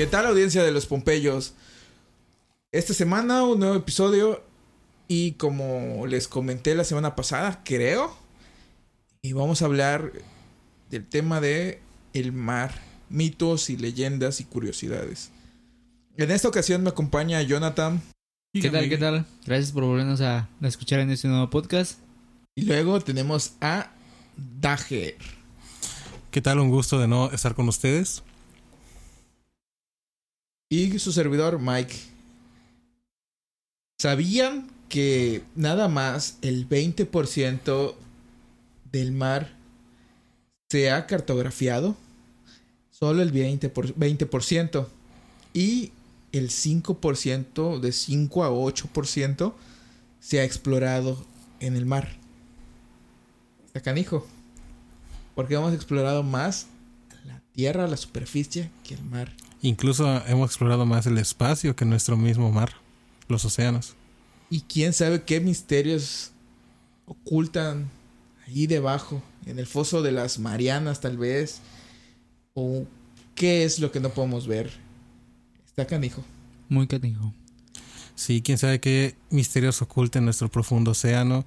¿Qué tal audiencia de los Pompeyos? Esta semana un nuevo episodio y como les comenté la semana pasada, creo, y vamos a hablar del tema de el mar, mitos y leyendas y curiosidades. En esta ocasión me acompaña Jonathan. ¿Qué tal? ¿Qué tal? Gracias por volvernos a, a escuchar en este nuevo podcast. Y luego tenemos a Dager. ¿Qué tal? Un gusto de no estar con ustedes. Y su servidor, Mike. ¿Sabían que nada más el 20% del mar se ha cartografiado? Solo el 20%. Por, 20% y el 5%, de 5 a 8%, se ha explorado en el mar. Está canijo. Porque hemos explorado más la tierra, la superficie, que el mar. Incluso hemos explorado más el espacio que nuestro mismo mar, los océanos. Y quién sabe qué misterios ocultan ahí debajo, en el foso de las Marianas tal vez, o qué es lo que no podemos ver. Está canijo. Muy canijo. Sí, quién sabe qué misterios oculta en nuestro profundo océano.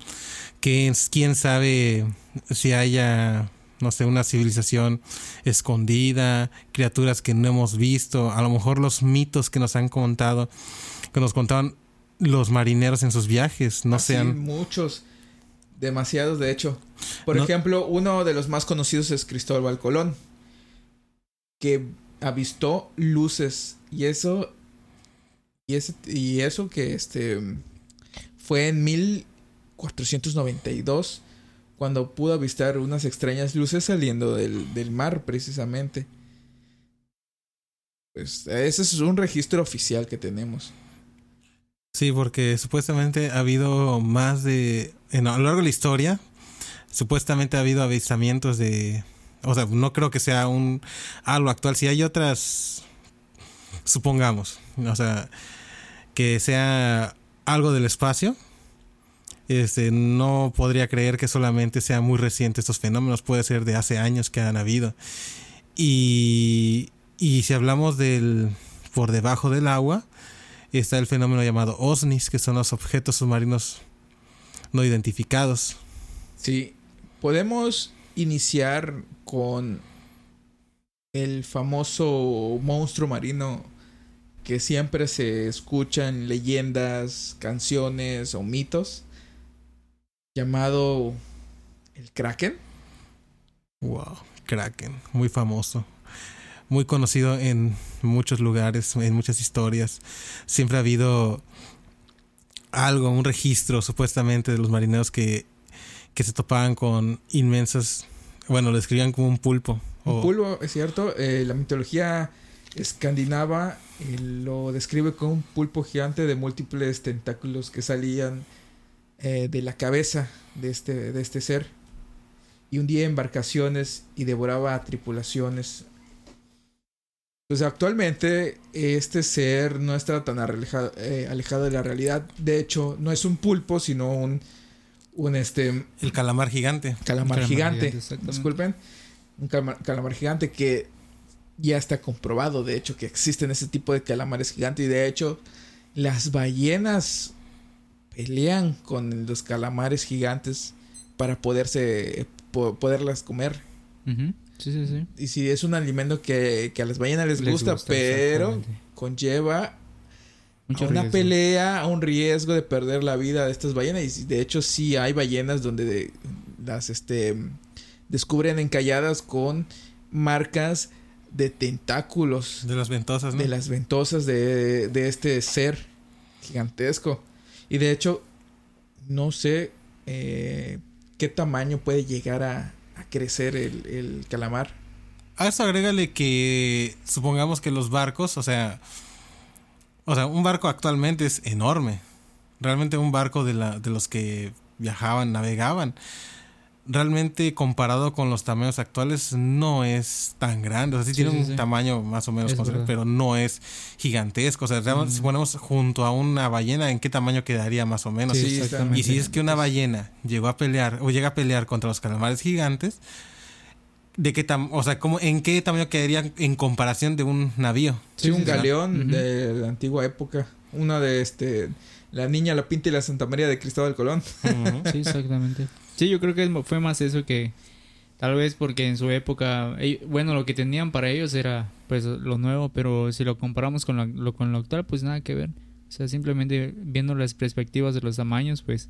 ¿Quién, quién sabe si haya no sé, una civilización escondida, criaturas que no hemos visto, a lo mejor los mitos que nos han contado, que nos contaban los marineros en sus viajes, no Así, sean muchos, demasiados de hecho. Por No- ejemplo, uno de los más conocidos es Cristóbal Colón, que avistó luces y eso y ese, y eso que este fue en 1492 cuando pudo avistar unas extrañas luces saliendo del, del mar precisamente. Pues ese es un registro oficial que tenemos. Sí, porque supuestamente ha habido más de. En, a lo largo de la historia, supuestamente ha habido avistamientos de. O sea, no creo que sea un algo actual. Si hay otras. Supongamos. O sea, que sea algo del espacio. Este, no podría creer que solamente sea muy reciente estos fenómenos. Puede ser de hace años que han habido. Y. Y si hablamos del. por debajo del agua está el fenómeno llamado OSNIs, que son los objetos submarinos no identificados. Sí, podemos iniciar con el famoso monstruo marino que siempre se escucha en leyendas, canciones o mitos, llamado el Kraken. Wow, Kraken, muy famoso. Muy conocido en muchos lugares, en muchas historias. Siempre ha habido algo, un registro supuestamente de los marineros que, que se topaban con inmensas, bueno, lo describían como un pulpo. Un o- pulpo, es cierto, eh, la mitología escandinava eh, lo describe como un pulpo gigante de múltiples tentáculos que salían eh, de la cabeza de este, de este ser. Y hundía embarcaciones y devoraba a tripulaciones. Pues actualmente este ser no está tan alejado, eh, alejado de la realidad. De hecho, no es un pulpo, sino un, un este, El calamar gigante. calamar, calamar gigante. Disculpen. Un calamar, calamar gigante que ya está comprobado, de hecho, que existen ese tipo de calamares gigantes. Y de hecho, las ballenas pelean con los calamares gigantes para poderse po- poderlas comer. Sí, sí, sí. Y si es un alimento que, que a las ballenas les, Les gusta, gusta, pero conlleva Mucho a una riesgo. pelea, a un riesgo de perder la vida de estas ballenas. Y de hecho sí hay ballenas donde de- las este descubren encalladas con marcas de tentáculos De las ventosas, ¿no? de las ventosas de, de este ser gigantesco. Y de hecho, no sé eh, qué tamaño puede llegar a, crecer el, el calamar. A eso agrégale que supongamos que los barcos, o sea, o sea, un barco actualmente es enorme. Realmente un barco de, la, de los que viajaban, navegaban. Realmente comparado con los tamaños actuales no es tan grande. O sea, sí, Sí, tiene sí, un sí. tamaño más o menos pero no es gigantesco. O sea, realmente si ponemos junto a una ballena, ¿en qué tamaño quedaría más o menos? Sí, exactamente. Y si es que una ballena llegó a pelear o llega a pelear contra los calamares gigantes, ¿de qué tam o sea, ¿cómo, en qué tamaño quedaría en comparación de un navío? Sí, Sí, un galeón de la antigua época. Una de este. La niña, la pinta y la Santa María de Cristóbal Colón. Sí, exactamente. Sí, yo creo que fue más eso que tal vez porque en su época, bueno, lo que tenían para ellos era pues lo nuevo, pero si lo comparamos con lo, lo- con lo actual, pues nada que ver. O sea, simplemente viendo las perspectivas de los tamaños, pues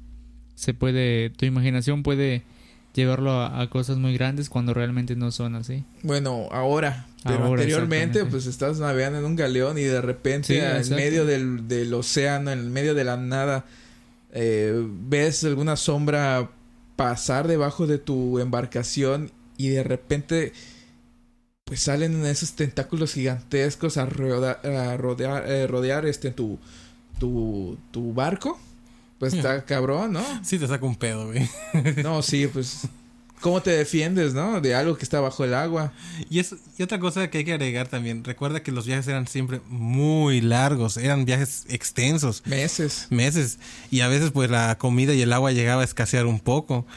se puede, tu imaginación puede llevarlo a, a cosas muy grandes cuando realmente no son así. Bueno, ahora. Pero Ahora, anteriormente, pues estás navegando en un galeón y de repente Sí, en medio del, del océano, en medio de la nada, eh, ves alguna sombra pasar debajo de tu embarcación y de repente pues salen esos tentáculos gigantescos a, roda- a rodear, eh, rodear este tu, tu, tu barco. Pues está cabrón, ¿no? Sí, te saca un pedo, güey. No, sí, pues... ¿Cómo te defiendes, no? De algo que está bajo el agua. Y, es, y otra cosa que hay que agregar también, recuerda que los viajes eran siempre muy largos, eran viajes extensos, Meses. meses, y a veces pues la comida y el agua llegaba a escasear un poco.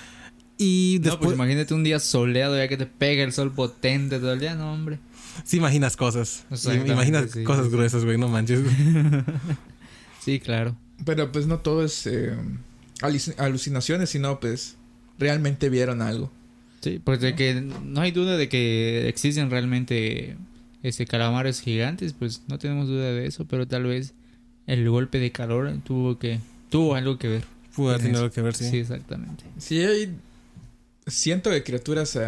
Y No, pues después, imagínate un día soleado ya que te pega el sol potente todo el día, no, hombre. sí imaginas cosas, imaginas sí, cosas sí, gruesas, güey, no manches. Sí, claro. Pero pues no todo es eh, aluc- alucinaciones, sino pues realmente vieron algo. Sí, pues de que no hay duda de que existen realmente este calamares gigantes, pues no tenemos duda de eso, pero tal vez el golpe de calor tuvo que tuvo algo que ver. Pudo haber en tenido algo que ver, sí. Sí, exactamente. Sí, hay cientos de criaturas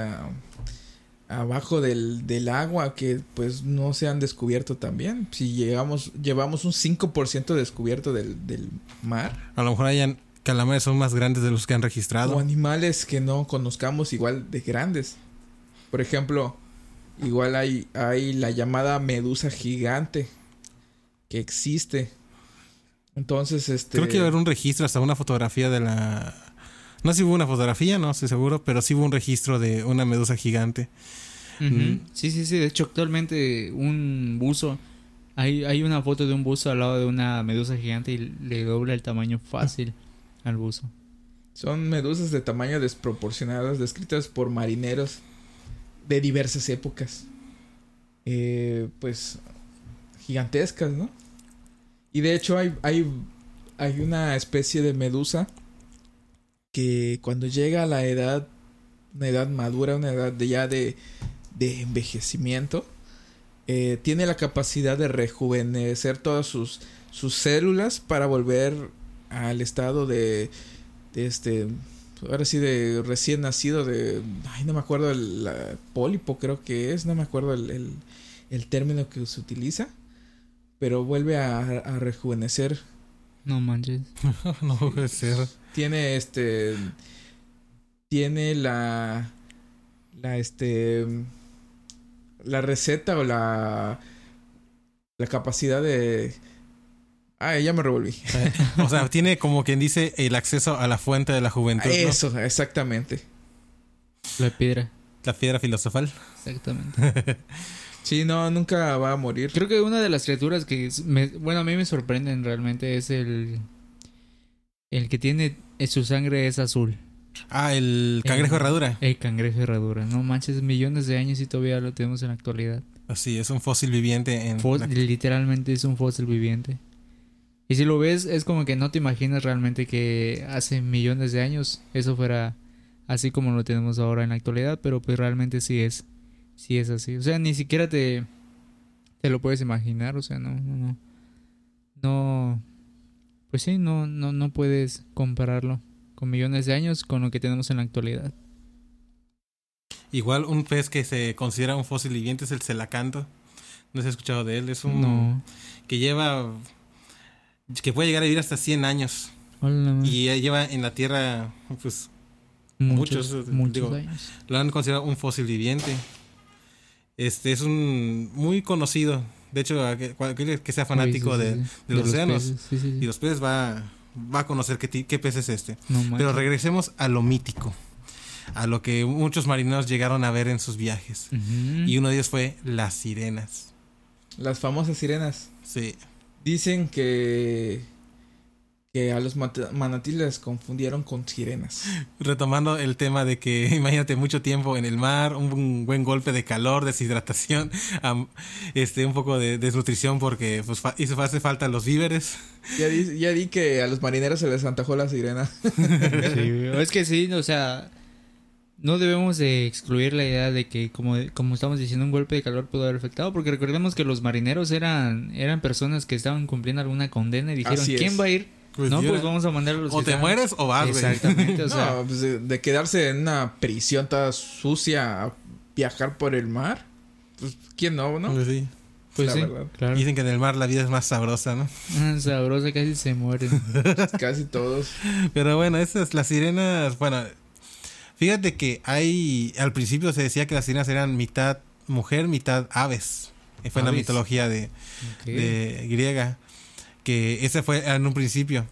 abajo del, del agua que pues no se han descubierto también. Si llegamos, llevamos un 5% descubierto del, del mar. A lo mejor hayan calamares son más grandes de los que han registrado. O animales que no conozcamos igual de grandes. Por ejemplo, igual hay, hay la llamada medusa gigante que existe. Entonces, este... Creo que iba a haber un registro, hasta una fotografía de la... No sé si hubo una fotografía, no estoy seguro, pero sí hubo un registro de una medusa gigante. Mm. Sí, sí, sí. De hecho, actualmente un buzo. Hay, hay una foto de un buzo al lado de una medusa gigante y le dobla el tamaño fácil al buzo. Son medusas de tamaño desproporcionadas descritas por marineros de diversas épocas. Eh, pues gigantescas, ¿no? Y de hecho hay, hay, hay una especie de medusa que cuando llega a la edad, una edad madura, una edad de ya de, de envejecimiento, eh, tiene la capacidad de rejuvenecer todas sus, sus células para volver al estado de, de este ahora sí de recién nacido de ay no me acuerdo el la- pólipo creo que es no me acuerdo el, el, el término que se utiliza pero vuelve a, a rejuvenecer No manches. no puede ser. tiene este tiene la la este la receta o la la capacidad de ah ya me revolví O sea, tiene como quien dice el acceso a la fuente de la juventud. ¿no? eso exactamente La piedra. La piedra filosofal. Exactamente. sí no nunca va a morir Creo que una de las criaturas que, me- bueno, a mí me sorprenden realmente es el, el que tiene, eh, su sangre es azul. Ah, el cangrejo El- herradura. El cangrejo herradura. No manches, millones de años y todavía lo tenemos en la actualidad. Así, es un fósil viviente en... La- Literalmente es un fósil viviente. Y si lo ves, es como que no te imaginas realmente que hace millones de años eso fuera así como lo tenemos ahora en la actualidad, pero pues realmente sí es, sí es así. O sea, ni siquiera te, te lo puedes imaginar, o sea, no, no, no. no, pues sí, no, no, no puedes compararlo con millones de años con lo que tenemos en la actualidad. Igual un pez que se considera un fósil viviente es el celacanto. No se ha escuchado de él. Es un No. que lleva que puede llegar a vivir hasta 100 años Hola, y ya lleva en la Tierra pues muchos, muchos, muchos digo, años. lo han considerado un fósil viviente. Este es un muy conocido. De hecho, cualquier que sea fanático Sí, sí, de, sí, de sí. los océanos peces, sí, sí, sí. y los peces va, va a conocer qué, qué pez es este. No Pero regresemos a lo mítico, a lo que muchos marineros llegaron a ver en sus viajes. Y uno de ellos fue las sirenas. Las famosas sirenas. Sí. Dicen que. que a los manatíes les confundieron con sirenas. Retomando el tema de que imagínate mucho tiempo en el mar, un, buen golpe de calor, deshidratación, este un poco de desnutrición porque pues fa- hizo hace falta los víveres. Ya di, ya di que a los marineros se les antojó la sirena. Sí, es que sí, o sea, no debemos de excluir la idea de que, como, como estamos diciendo, un golpe de calor pudo haber afectado, porque recordemos que los marineros eran, eran personas que estaban cumpliendo alguna condena y dijeron, Así es. ¿quién va a ir? Pues, no, pues vamos a mandar a los o que te mueres o vas, güey. Exactamente, o sea, no, pues de, de quedarse en una prisión toda sucia a viajar por el mar. Pues, ¿quién no, no? Pues sí. pues la sí, verdad. claro. Dicen que en el mar la vida es más sabrosa, ¿no? Ah, Sabrosa, casi se mueren. Casi todos. Pero bueno, esas, las sirenas, bueno, fíjate que hay, al principio se decía que las sirenas eran mitad mujer, mitad aves. Eh, Fue en la mitología de, de griega, que ese fue en un principio.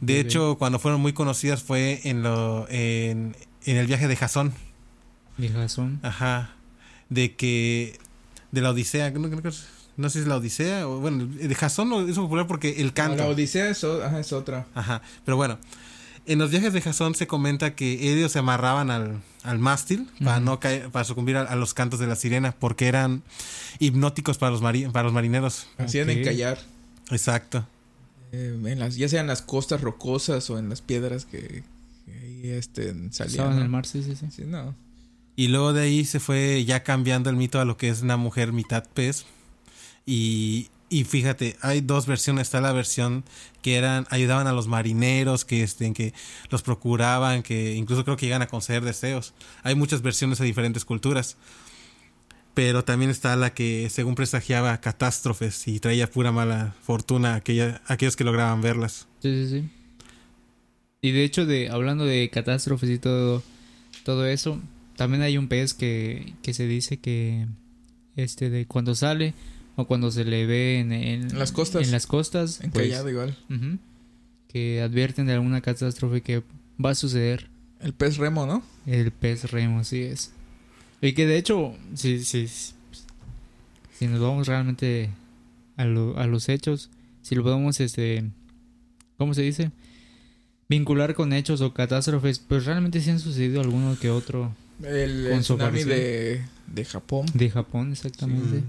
De hecho, cuando fueron muy conocidas fue en lo en, en el viaje de Jasón, Viejazón. ajá, de que de la Odisea, no, no- no sé si es la Odisea o bueno, de Jasón hizo popular porque el No, canto. la Odisea es, o- ajá, es otra. Ajá, pero bueno, en los viajes de Jasón se comenta que ellos se amarraban al, al mástil para no caer, para sucumbir a, a los cantos de la sirena, porque eran hipnóticos para los, mari- para los marineros. Hacían Ok. encallar. Exacto. eh, en las, ya sean las costas rocosas o en las piedras que, que ahí este, salían. En el mar, sí, sí, sí. Sí, no. Y luego de ahí se fue ya cambiando el mito a lo que es una mujer mitad pez. Y, y fíjate, hay dos versiones. Está la versión que eran, ayudaban a los marineros, que, este, que los procuraban, que incluso creo que llegan a conceder deseos. Hay muchas versiones de diferentes culturas. Pero también está la que según presagiaba catástrofes y traía pura mala fortuna a aquella, aquellos que lograban verlas. Sí, sí, sí. Y de hecho, de hablando de catástrofes y todo, todo eso, también hay un pez que, que se dice que este de cuando sale o cuando se le ve en, en- En las costas. en las costas, pues, Encallado igual. que advierten de alguna catástrofe que va a suceder. El pez remo, ¿no? El pez remo, sí es. Y que de hecho, si, si, si nos vamos realmente a, lo- a los hechos, si lo podemos, este, ¿cómo se dice? Vincular con hechos o catástrofes, pues realmente sí han sucedido alguno que otro El, Con el su tsunami de, de Japón. de Japón, exactamente. Sí,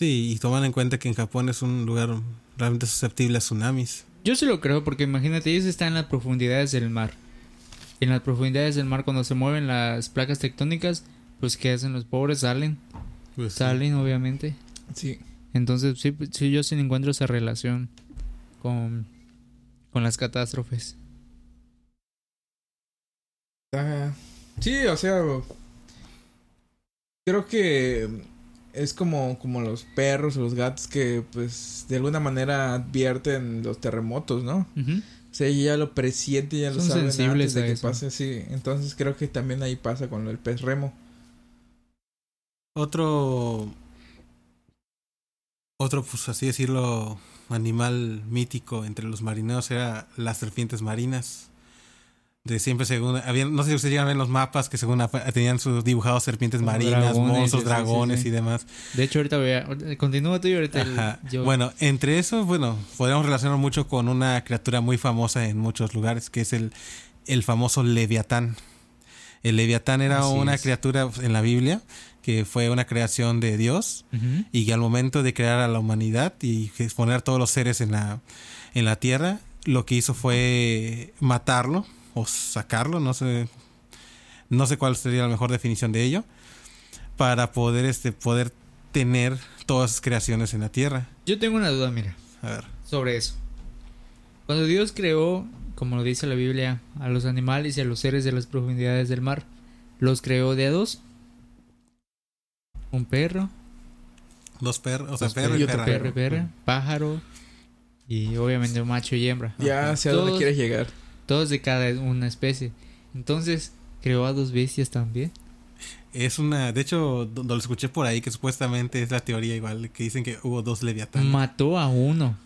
y toman en cuenta que en Japón es un lugar realmente susceptible a tsunamis. Yo sí lo creo, porque imagínate, ellos están en las profundidades del mar. En las profundidades del mar, cuando se mueven las placas tectónicas, pues ¿qué hacen los pobres? Salen, Pues, sí. salen obviamente. Sí. Entonces, sí, sí, yo sí encuentro esa relación con, con las catástrofes. Ah, sí, o sea, creo que es como, como los perros o los gatos que pues de alguna manera advierten los terremotos, ¿no? Ujú. O sea, ya lo presiente, ya lo Son saben sensibles antes de que eso. pase, sí. Entonces creo que también ahí pasa con el pez remo. Otro. Otro, pues así decirlo, animal mítico entre los marineros era las serpientes marinas. De siempre, según. Había, no sé si ustedes llegan a ver los mapas que, según tenían sus dibujados serpientes Como marinas, dragones, monstruos, sí, dragones sí. y demás. De hecho, ahorita voy a... Continúa tú y ahorita el- Ajá. yo... Bueno, entre esos, bueno, podríamos relacionar mucho con una criatura muy famosa en muchos lugares, que es el, el famoso Leviatán. El Leviatán era Así una es. criatura en la Biblia que fue una creación de Dios y que al momento de crear a la humanidad y exponer todos los seres en la, en la tierra, lo que hizo fue matarlo o sacarlo, no sé, no sé cuál sería la mejor definición de ello, para poder, este, poder tener todas sus creaciones en la tierra. Yo tengo una duda, mira. A ver. sobre eso. Cuando Dios creó, como lo dice la Biblia, a los animales y a los seres de las profundidades del mar, los creó de a dos. Un perro, Dos perros, o sea, perro y y otro perra. perro y perra, pájaro y obviamente un macho y hembra. Ya hacia dónde quieres llegar. Todos de cada una especie. Entonces, creó a dos bestias también. Es una, de hecho, lo escuché por ahí que supuestamente es la teoría igual, que dicen que hubo dos leviatanes Mató a uno.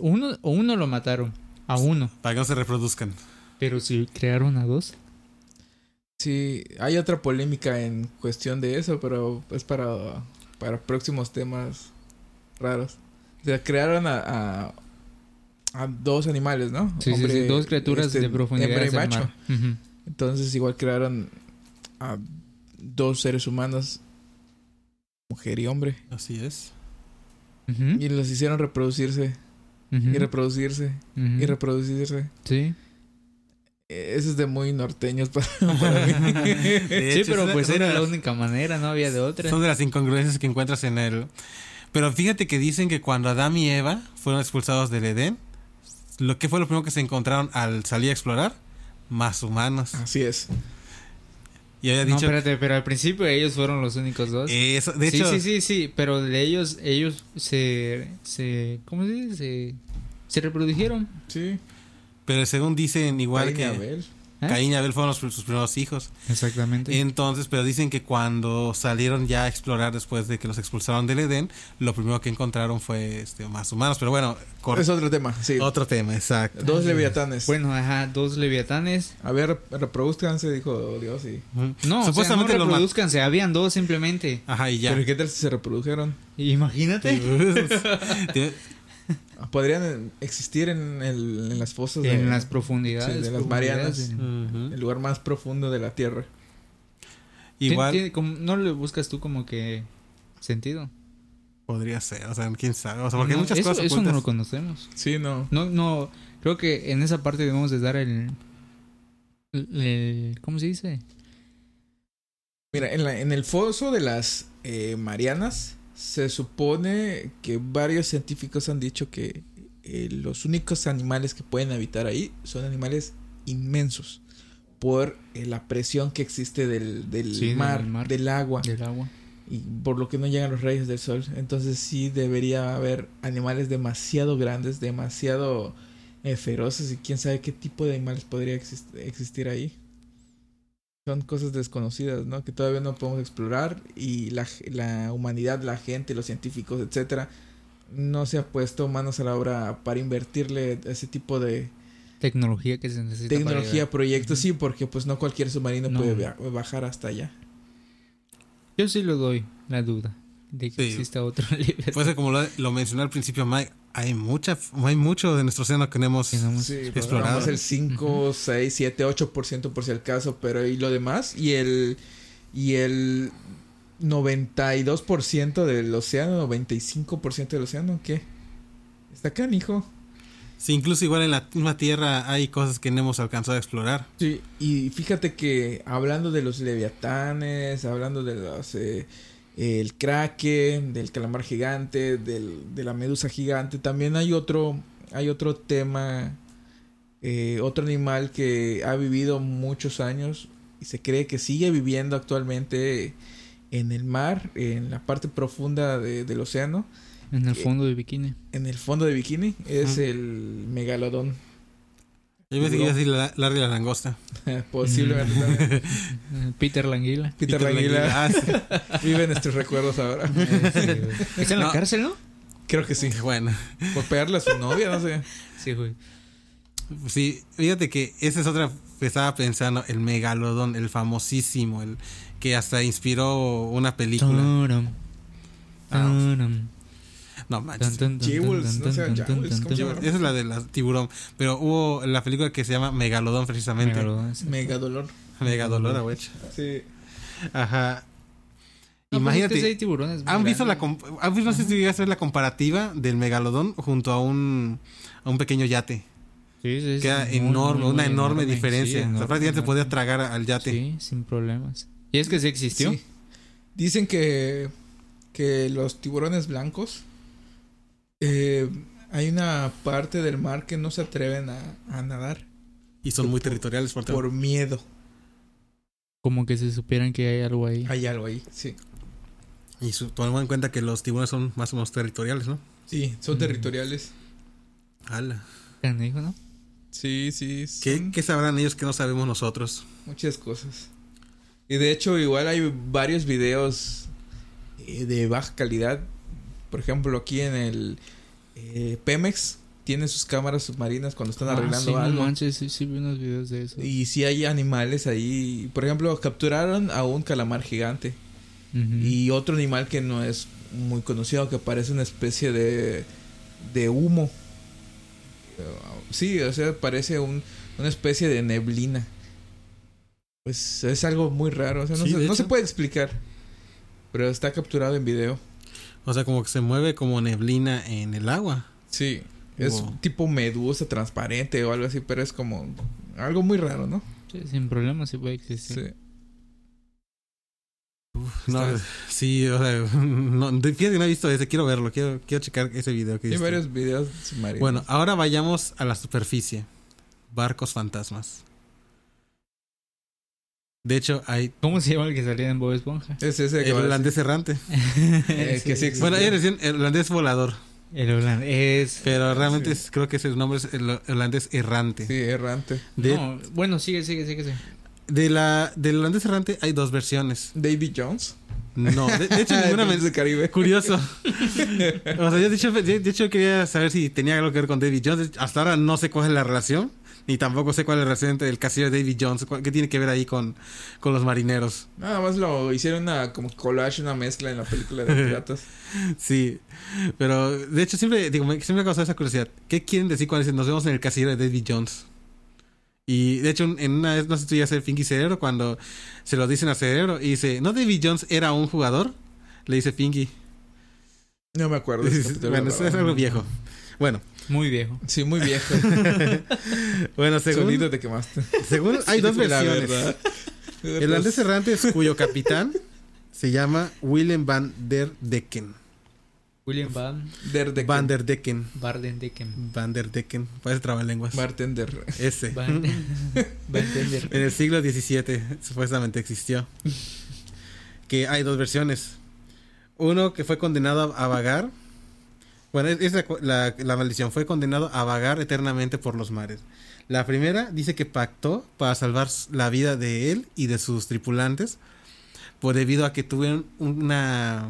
Uno, o uno lo mataron. A uno. para que no se reproduzcan. Pero si crearon a dos. Sí, hay otra polémica en cuestión de eso, pero es para, para próximos temas raros. O sea, crearon a, a, a dos animales, ¿no? Sí, sí, Hombre, sí, dos criaturas este, de profundidades hembra y macho. mar. Entonces igual crearon a dos seres humanos, mujer y hombre, Así es. Y los hicieron reproducirse, y reproducirse, y reproducirse. Sí. Eh, Eso es de muy norteños para, para mí. Sí, hecho, pero pues era la las- única manera, no había de otra. Son de las incongruencias que encuentras en el... Pero fíjate que dicen que cuando Adán y Eva fueron expulsados del Edén, lo que fue lo primero que se encontraron al salir a explorar, más humanos. Así es. Y había No, dicho... espérate, pero al principio ellos fueron los únicos dos. eso, de sí, hecho, sí, sí, sí, pero de ellos, ellos se, se, ¿cómo se dice? Se, se reprodujeron. Sí. pero según dicen igual Caín que Abel. ¿Eh? Caín y Abel fueron los- sus primeros hijos. Exactamente. Entonces, pero dicen que cuando salieron ya a explorar después de que los expulsaron del Edén, lo primero que encontraron fue este, más humanos. Pero bueno, Es otro tema, sí. otro tema, exacto. Dos leviatanes. Bueno, ajá, dos leviatanes. A ver, reproduzcanse, dijo Dios. Y... No, supuestamente o sea, no reproduzcanse, habían dos simplemente. Ajá, y ya. Pero ¿qué tal si se reprodujeron? Imagínate. Podrían existir en, el, en las fosas de, En las profundidades. sí, de las Marianas. de- el lugar más profundo de la Tierra. Igual Tiene- ¿No le buscas tú como que sentido? podría ser, o sea, quién sabe. O sea, porque hay muchas eso, cosas eso no lo conocemos. Sí, no. No, no, creo que en esa parte debemos de dar el, el- el- ¿cómo se dice? Mira, en, la- en el foso de las eh, Marianas se supone que varios científicos han dicho que eh, los únicos animales que pueden habitar ahí son animales inmensos por eh, la presión que existe del, del Sí, del mar, mar. del agua Del agua. y por lo que no llegan los rayos del sol. Entonces sí debería haber animales demasiado grandes, demasiado eh, feroces y quién sabe qué tipo de animales podría exist- existir ahí. Son cosas desconocidas, ¿no? Que todavía no podemos explorar y la, la humanidad, la gente, los científicos, etcétera, no se ha puesto manos a la obra para invertirle ese tipo de Tecnología que se necesita. tecnología, proyectos, sí, porque pues no cualquier submarino No. puede bajar hasta allá. Yo sí lo doy la duda de que Sí. exista otro libertad. Pues como lo, lo mencioné al principio, Mike, hay mucha, hay mucho de nuestro océano que no hemos Sí, explorado. exploramos el 5, 6, 7, 8% por si el caso, pero y lo demás y el y el 92% del océano, 95% del océano, ¿qué? Está canijo. Sí, incluso igual en la misma Tierra hay cosas que no hemos alcanzado a explorar. Sí, y fíjate que hablando de los leviatanes, hablando de los eh, el kraken, del calamar gigante, del, de la medusa gigante, también hay otro hay otro tema eh, otro animal que ha vivido muchos años y se cree que sigue viviendo actualmente en el mar, en la parte profunda de- del océano, En el fondo de bikini. en el fondo de bikini, es el megalodón. Yo pensé que iba a decir la, Larry la langosta. Posiblemente también. Eh, Peter Languila. Peter Languila Ah, sí. vive en nuestros recuerdos ahora. ¿Está en la cárcel, no? Creo que sí. Bueno, Por pegarle a su novia, no sé. Sí, güey. sí, fíjate que esa es otra que estaba pensando, el megalodón, el famosísimo, el que hasta inspiró una película. Ah, no manches. Esa es la de la tiburón. Pero hubo la película que se llama Megalodón precisamente. Megalodón, sí. Mega dolor. Megadolor, güey. Sí. Ajá. No, pues Imagínate. es que ¿Han visto, la ¿Han visto, no sé si llegaste a ver la comparativa del megalodón junto a un, a un pequeño yate? Sí, sí, sí, Queda muy, enorme, muy, una muy enorme, sí, diferencia. o sea, prácticamente enorme. podía tragar al yate. Sí, sin problemas. ¿Y es que sí existió? Sí. Dicen que, que los tiburones blancos eh, Hay una parte del mar que no se atreven a, a nadar Y son muy territoriales por, por miedo. Como que se supieran que hay algo ahí. Hay algo ahí, sí. Y su, tomando en cuenta que los tiburones son más o menos territoriales, ¿no? Sí, son Mm. territoriales. Ala. Canijo, ¿no? Sí, sí. ¿Qué, son qué sabrán ellos que no sabemos nosotros? Muchas cosas. Y de hecho, igual hay varios videos eh, de baja calidad. Por ejemplo, aquí en el eh, Pemex tiene sus cámaras submarinas cuando están Ah, arreglando sí, no algo. manches, sí, sí vi unos videos de eso. Y sí hay animales ahí. Por ejemplo, capturaron a un calamar gigante. Y otro animal que no es muy conocido, que parece una especie de, de humo. Uh, Sí, o sea, parece un- una especie de neblina. Pues es algo muy raro, o sea, no, Sí, se, no puede explicar. Pero está capturado en video. O sea, como que se mueve como neblina en el agua. Sí, es Wow. tipo medusa transparente o algo así, pero es como algo muy raro, ¿no? Sí, sin problema sí puede existir. Sí. No, sí, o sea, no, fíjate que no he visto ese, quiero verlo, quiero, quiero checar ese video que Hay varios videos submarinos. Bueno, ahora vayamos a la superficie. Barcos fantasmas. De hecho, hay ¿Cómo se llama el que salía en Bob Esponja? es ese que el holandés errante. Eh, que sí existe. Bueno, ellos decían el holandés volador, El holandés. pero realmente Sí. es- creo que ese nombre es el holandés errante. Sí, errante. De, No, bueno, sigue, sigue, sigue. sigue. de la, del holandés errante hay dos versiones. David Jones. No, de, de hecho ninguna Piratas me... del Caribe. Curioso. o sea, yo de hecho, de hecho quería saber si tenía algo que ver con David Jones. Hasta ahora no sé cuál es la relación. Ni tampoco sé cuál es la relación entre el castillo de David Jones. ¿Qué tiene que ver ahí con, con los marineros? Nada más lo hicieron una como collage, una mezcla en la película de piratas. Sí. Pero de hecho siempre, digo, siempre me ha causado esa curiosidad. ¿Qué quieren decir cuando dicen nos vemos en el castillo de David Jones? Y de hecho, en una vez, no sé si tú ya sabes Pinky Cerebro, cuando se lo dicen a Cerebro y dice, ¿no David Jones era un jugador? Le dice Pinky. No me acuerdo. bueno, eso es pero- algo viejo. Bueno, Muy viejo. Sí, muy viejo. bueno, según, Sonido te quemaste. según hay dos Sí, versiones. verdad. El holandés errante es cuyo capitán se llama Willem van der Decken. William Van Der de Van der Decken. Barden Decken. Van der Decken. Parece trabalenguas. Bartender. Ese. Van Bartender. En el siglo XVII supuestamente existió. Que hay dos versiones. Uno que fue condenado a, a vagar. Bueno, es, es la, la- maldición. Fue condenado a vagar eternamente por los mares. La primera dice que pactó para salvar la vida de él y de sus tripulantes. Por debido a que tuvieron una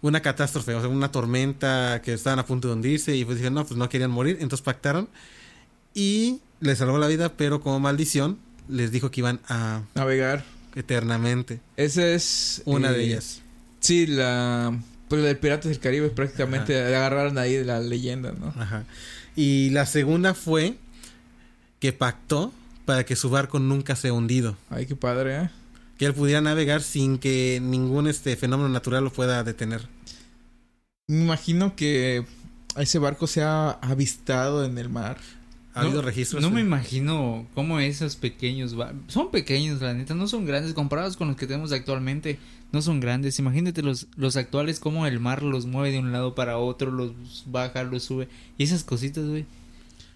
una catástrofe, o sea, una tormenta que estaban a punto de hundirse y pues dijeron, no, pues no querían morir, entonces pactaron y les salvó la vida, pero como maldición les dijo que iban a Navegar. eternamente. Esa es. Una eh, de ellas. Sí, la. Pues la de Piratas del Caribe prácticamente agarraron ahí de la leyenda, ¿no? Ajá. Y la segunda fue que pactó para que su barco nunca sea hundido, Ay, qué padre, ¿eh? que él pudiera navegar sin que ningún este fenómeno natural lo pueda detener. Me imagino que ese barco se ha avistado en el mar. Ha No- habido registros. No me imagino cómo esos pequeños ba- son pequeños, la neta, no son grandes comparados con los que tenemos actualmente. No son grandes. Imagínate los los actuales cómo el mar los mueve de un lado para otro, los baja, los sube y esas cositas, güey.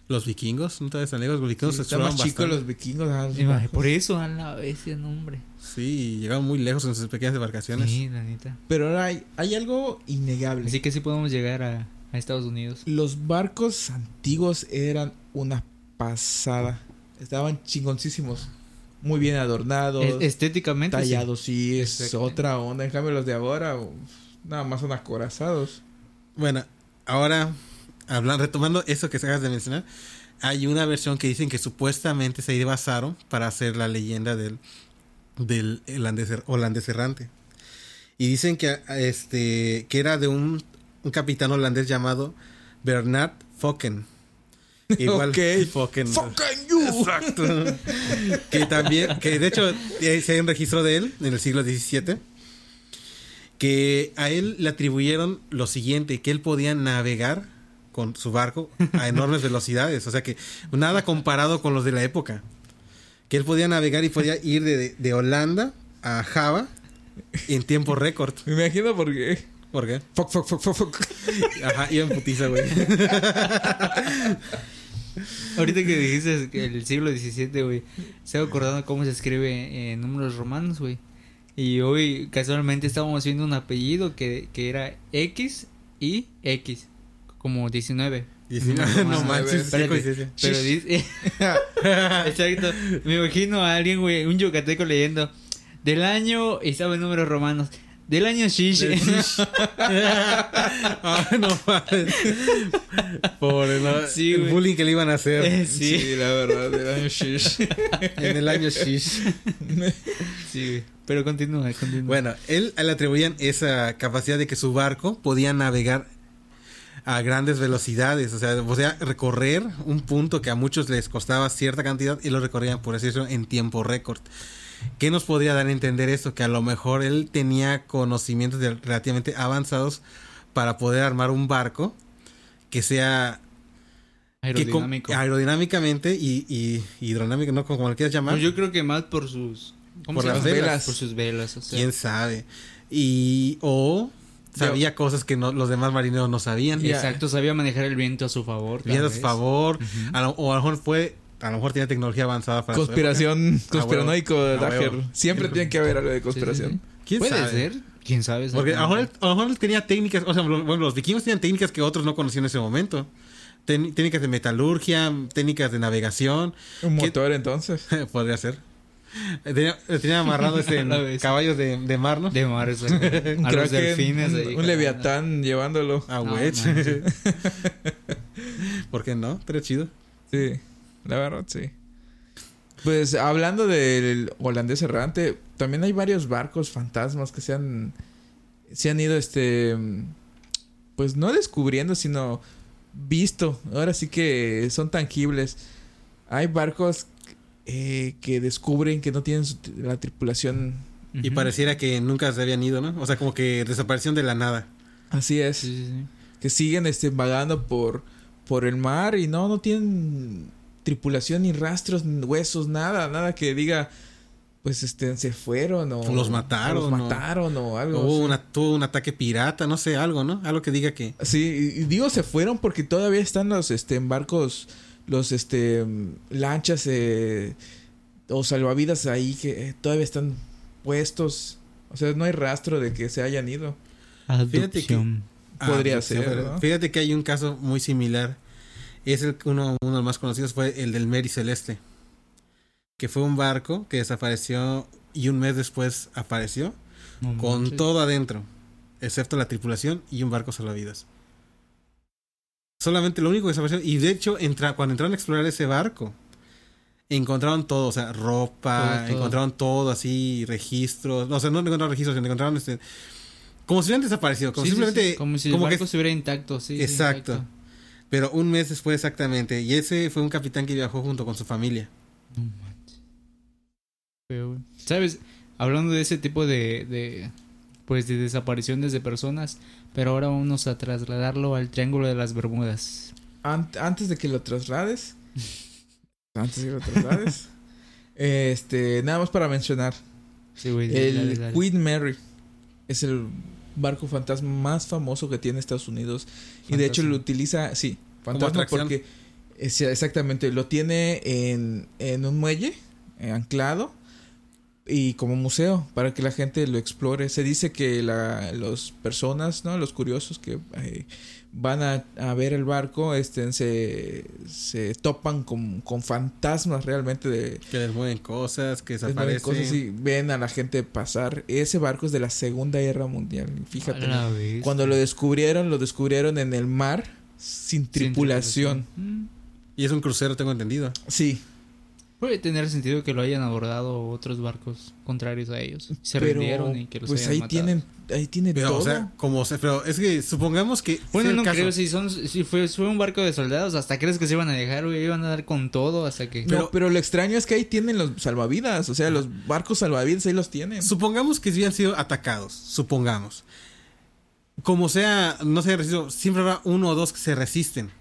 Los vikingos, no te ves tan lejos, los vikingos Sí, se más chicos los vikingos. ah, los. Por eso a la bestia, no, hombre. Sí, llegaban muy lejos en sus pequeñas embarcaciones. Sí, la neta. Pero ahora hay, hay algo innegable. Así que sí podemos llegar a, a Estados Unidos. Los barcos antiguos eran una pasada. Estaban chingoncísimos. Muy bien adornados. Es- estéticamente. tallados, sí, es otra onda. En cambio, los de ahora, uf, nada más son acorazados. Bueno, ahora, hablando, retomando eso que acabas de mencionar, hay una versión que dicen que supuestamente se basaron para hacer la leyenda del, del holandés, er- holandés errante. Y dicen que, este, que era de un, un capitán holandés llamado Bernard Fokken. Igual. Exacto. que también, que de hecho eh, se hay un registro de él en el siglo XVII. Que a él le atribuyeron lo siguiente, que él podía navegar con su barco a enormes velocidades. O sea que nada comparado con los de la época. Que él podía navegar y podía ir de, de Holanda a Java en tiempo récord. Me imagino porque. ¿Por qué? Fuck, fuck, fuck, fuck, fuck. Ajá, iba en putiza, güey. Ahorita que dijiste que el siglo XVII, güey, estaba acordando cómo se escribe en números romanos, güey. Y hoy casualmente estábamos viendo un apellido que, que era X y X, como 19. 19, no No, manches, espérate. Pero dice... Exacto. Me imagino a alguien, güey, un yucateco leyendo del año, y estaba en números romanos, del año Shish. Ah, no mames. Pobre, ¿no? Sí, el bullying que le iban a hacer Eh, sí. la verdad, del año shish. en el año shish. sí, güey. Pero continúa, continúa. Bueno, él le atribuían esa capacidad de que su barco podía navegar a grandes velocidades, o sea, o sea, recorrer un punto que a muchos les costaba cierta cantidad y lo recorrían, por así decirlo, en tiempo récord. ¿Qué nos podría dar a entender esto? Que a lo mejor él tenía conocimientos de- relativamente avanzados para poder armar un barco que sea que Aerodinámico. aerodinámicamente y, y hidrodinámico, ¿no? Como lo quieras llamar. Pues yo creo que más por sus... ¿Cómo Por se las velas. Por sus velas, o sea. quién sabe. Y o sabía cosas que no- los demás marineros no sabían. Ya. Exacto, sabía manejar el viento a su favor. a su favor. a lo- o a lo mejor fue, a lo mejor tenía tecnología avanzada para su Conspiración, conspiranoico de A huevo. Dager. Siempre tiene que haber algo de conspiración. Sí, sí. ¿Quién Puede sabe? ser. ¿Quién sabe? Porque a lo, mejor, a lo mejor él tenía técnicas, o sea, bueno, los vikingos tenían técnicas que otros no conocían en ese momento. Ten- técnicas de metalurgia, técnicas de navegación, Un ¿Qué- motor entonces. podría ser. Tenía, tenía amarrado este, caballos de, de mar, ¿no? De mar, exacto. Un A los kraken, delfines. un, ahí, un leviatán llevándolo. A No, Wedge. manches. ¿Por qué no? Pero chido. Sí, la verdad, sí. Pues hablando del holandés errante, también hay varios barcos fantasmas que se han, se han ido, este, pues no descubriendo, sino visto. Ahora sí que son tangibles. Hay barcos eh, que descubren que no tienen su- la tripulación. Y pareciera que nunca se habían ido, ¿no? O sea, como que desaparecieron de la nada. Así es. Sí, sí, sí. que siguen este vagando por por el mar y no no tienen tripulación ni rastros ni huesos nada nada que diga pues este se fueron o Los mataron, o los o- mataron o, algo Hubo una, tuvo un ataque pirata, no sé, algo, ¿no? Algo que diga que... sí y digo se fueron porque todavía están los este barcos los este lanchas eh, o salvavidas ahí que eh, todavía están puestos o sea no hay rastro de que se hayan ido Fíjate que- Adopción. Podría Ah, ser. Fíjate que hay un caso muy similar. Es el uno, uno de los más conocidos fue el del Mary Celeste. Que fue un barco que desapareció y un mes después apareció No con manches. todo adentro, excepto la tripulación y un barco salvavidas. Solamente lo único que desapareció. Y de hecho, entra, cuando entraron a explorar ese barco, encontraron todo, o sea, ropa, Todo, todo. encontraron todo así, registros. No, o sea, no encontraron registros, sino encontraron este. Como si hubieran desaparecido, como Sí, simplemente. sí, Como si como el que- barco estuviera intacto, sí. Exacto. Pero un mes después exactamente. Y ese fue un capitán que viajó junto con su familia. No manches. ¿Sabes? Hablando de ese tipo de, de. Pues de desapariciones de personas. Pero ahora vamos a trasladarlo al Triángulo de las Bermudas. Ant- antes de que lo traslades. antes de que lo traslades. este, nada más para mencionar. Sí, güey. El dale, dale. Queen Mary es el barco fantasma más famoso que tiene Estados Unidos. Y de hecho lo utiliza, sí, fantasma porque es- exactamente lo tiene en, en un muelle eh, anclado y como museo para que la gente lo explore. Se dice que la, los personas, ¿no? Los curiosos que eh, van a, a ver el barco, este, se, se topan con, con fantasmas realmente de, Que les mueven cosas, que desaparecen. cosas y ven a la gente pasar. Ese barco es de la Segunda Guerra Mundial. Fíjate. Cuando lo descubrieron, lo descubrieron en el mar sin Sin tripulación. Y es un crucero, tengo entendido. Sí, Puede tener sentido que lo hayan abordado otros barcos contrarios a ellos. Se pero rindieron y que los pues hayan ahí matado. tienen, ahí tiene Pero, todo. o sea, como se, pero es que supongamos que. Bueno, no caso. creo, si son, si fue, fue un barco de soldados, hasta crees que se iban a dejar, güey, iban a dar con todo hasta que... no, pero- pero, lo extraño es que ahí tienen los salvavidas, o sea, los barcos salvavidas ahí los tienen. Supongamos que habían sido atacados, supongamos. Como sea, no se resistido, siempre habrá uno o dos que se resisten.